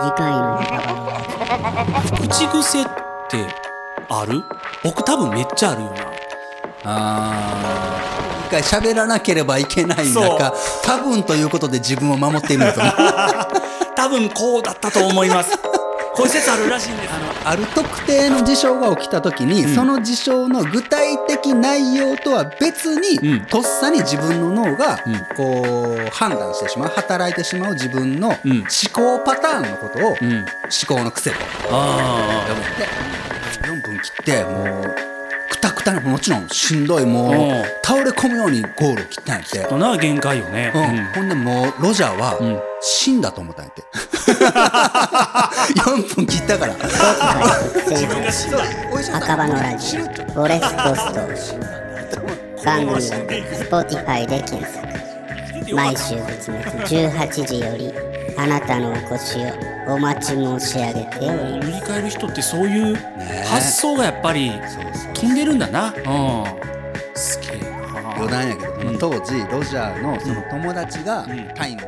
次回の口癖ってある？僕多分めっちゃあるよな。あー。一回喋らなければいけない中多分ということで自分を守っているんだと思う。多分こうだったと思いますこういう説あるらしいんですある特定の事象が起きた時に、うん。その事象の具体的内容とは別に、うん。とっさに自分の脳が、うん。こう判断してしまう働いてしまう自分の思うん。考パターンのことを、思うん。考の癖とあ呼ぶで4分切ってもうくたくたにもちろんしんどいもううん。倒れ込むようにゴールを切ったんやって。な限界よね。うん、ほんでもうロジャーはうん。死んだと思ったんやって。4分切ったから。オ自分が死んだ。お医者さん墓場のラジオフォレストストー番組は Spotify で検索。毎週月末18時よりあなたのお越しをお待ち申し上げております。塗り替える人ってそういうね。発想がやっぱり飛んでるんだな。うん。すげえな余談やけど、その当時ロジャーのその友達がうん。タイム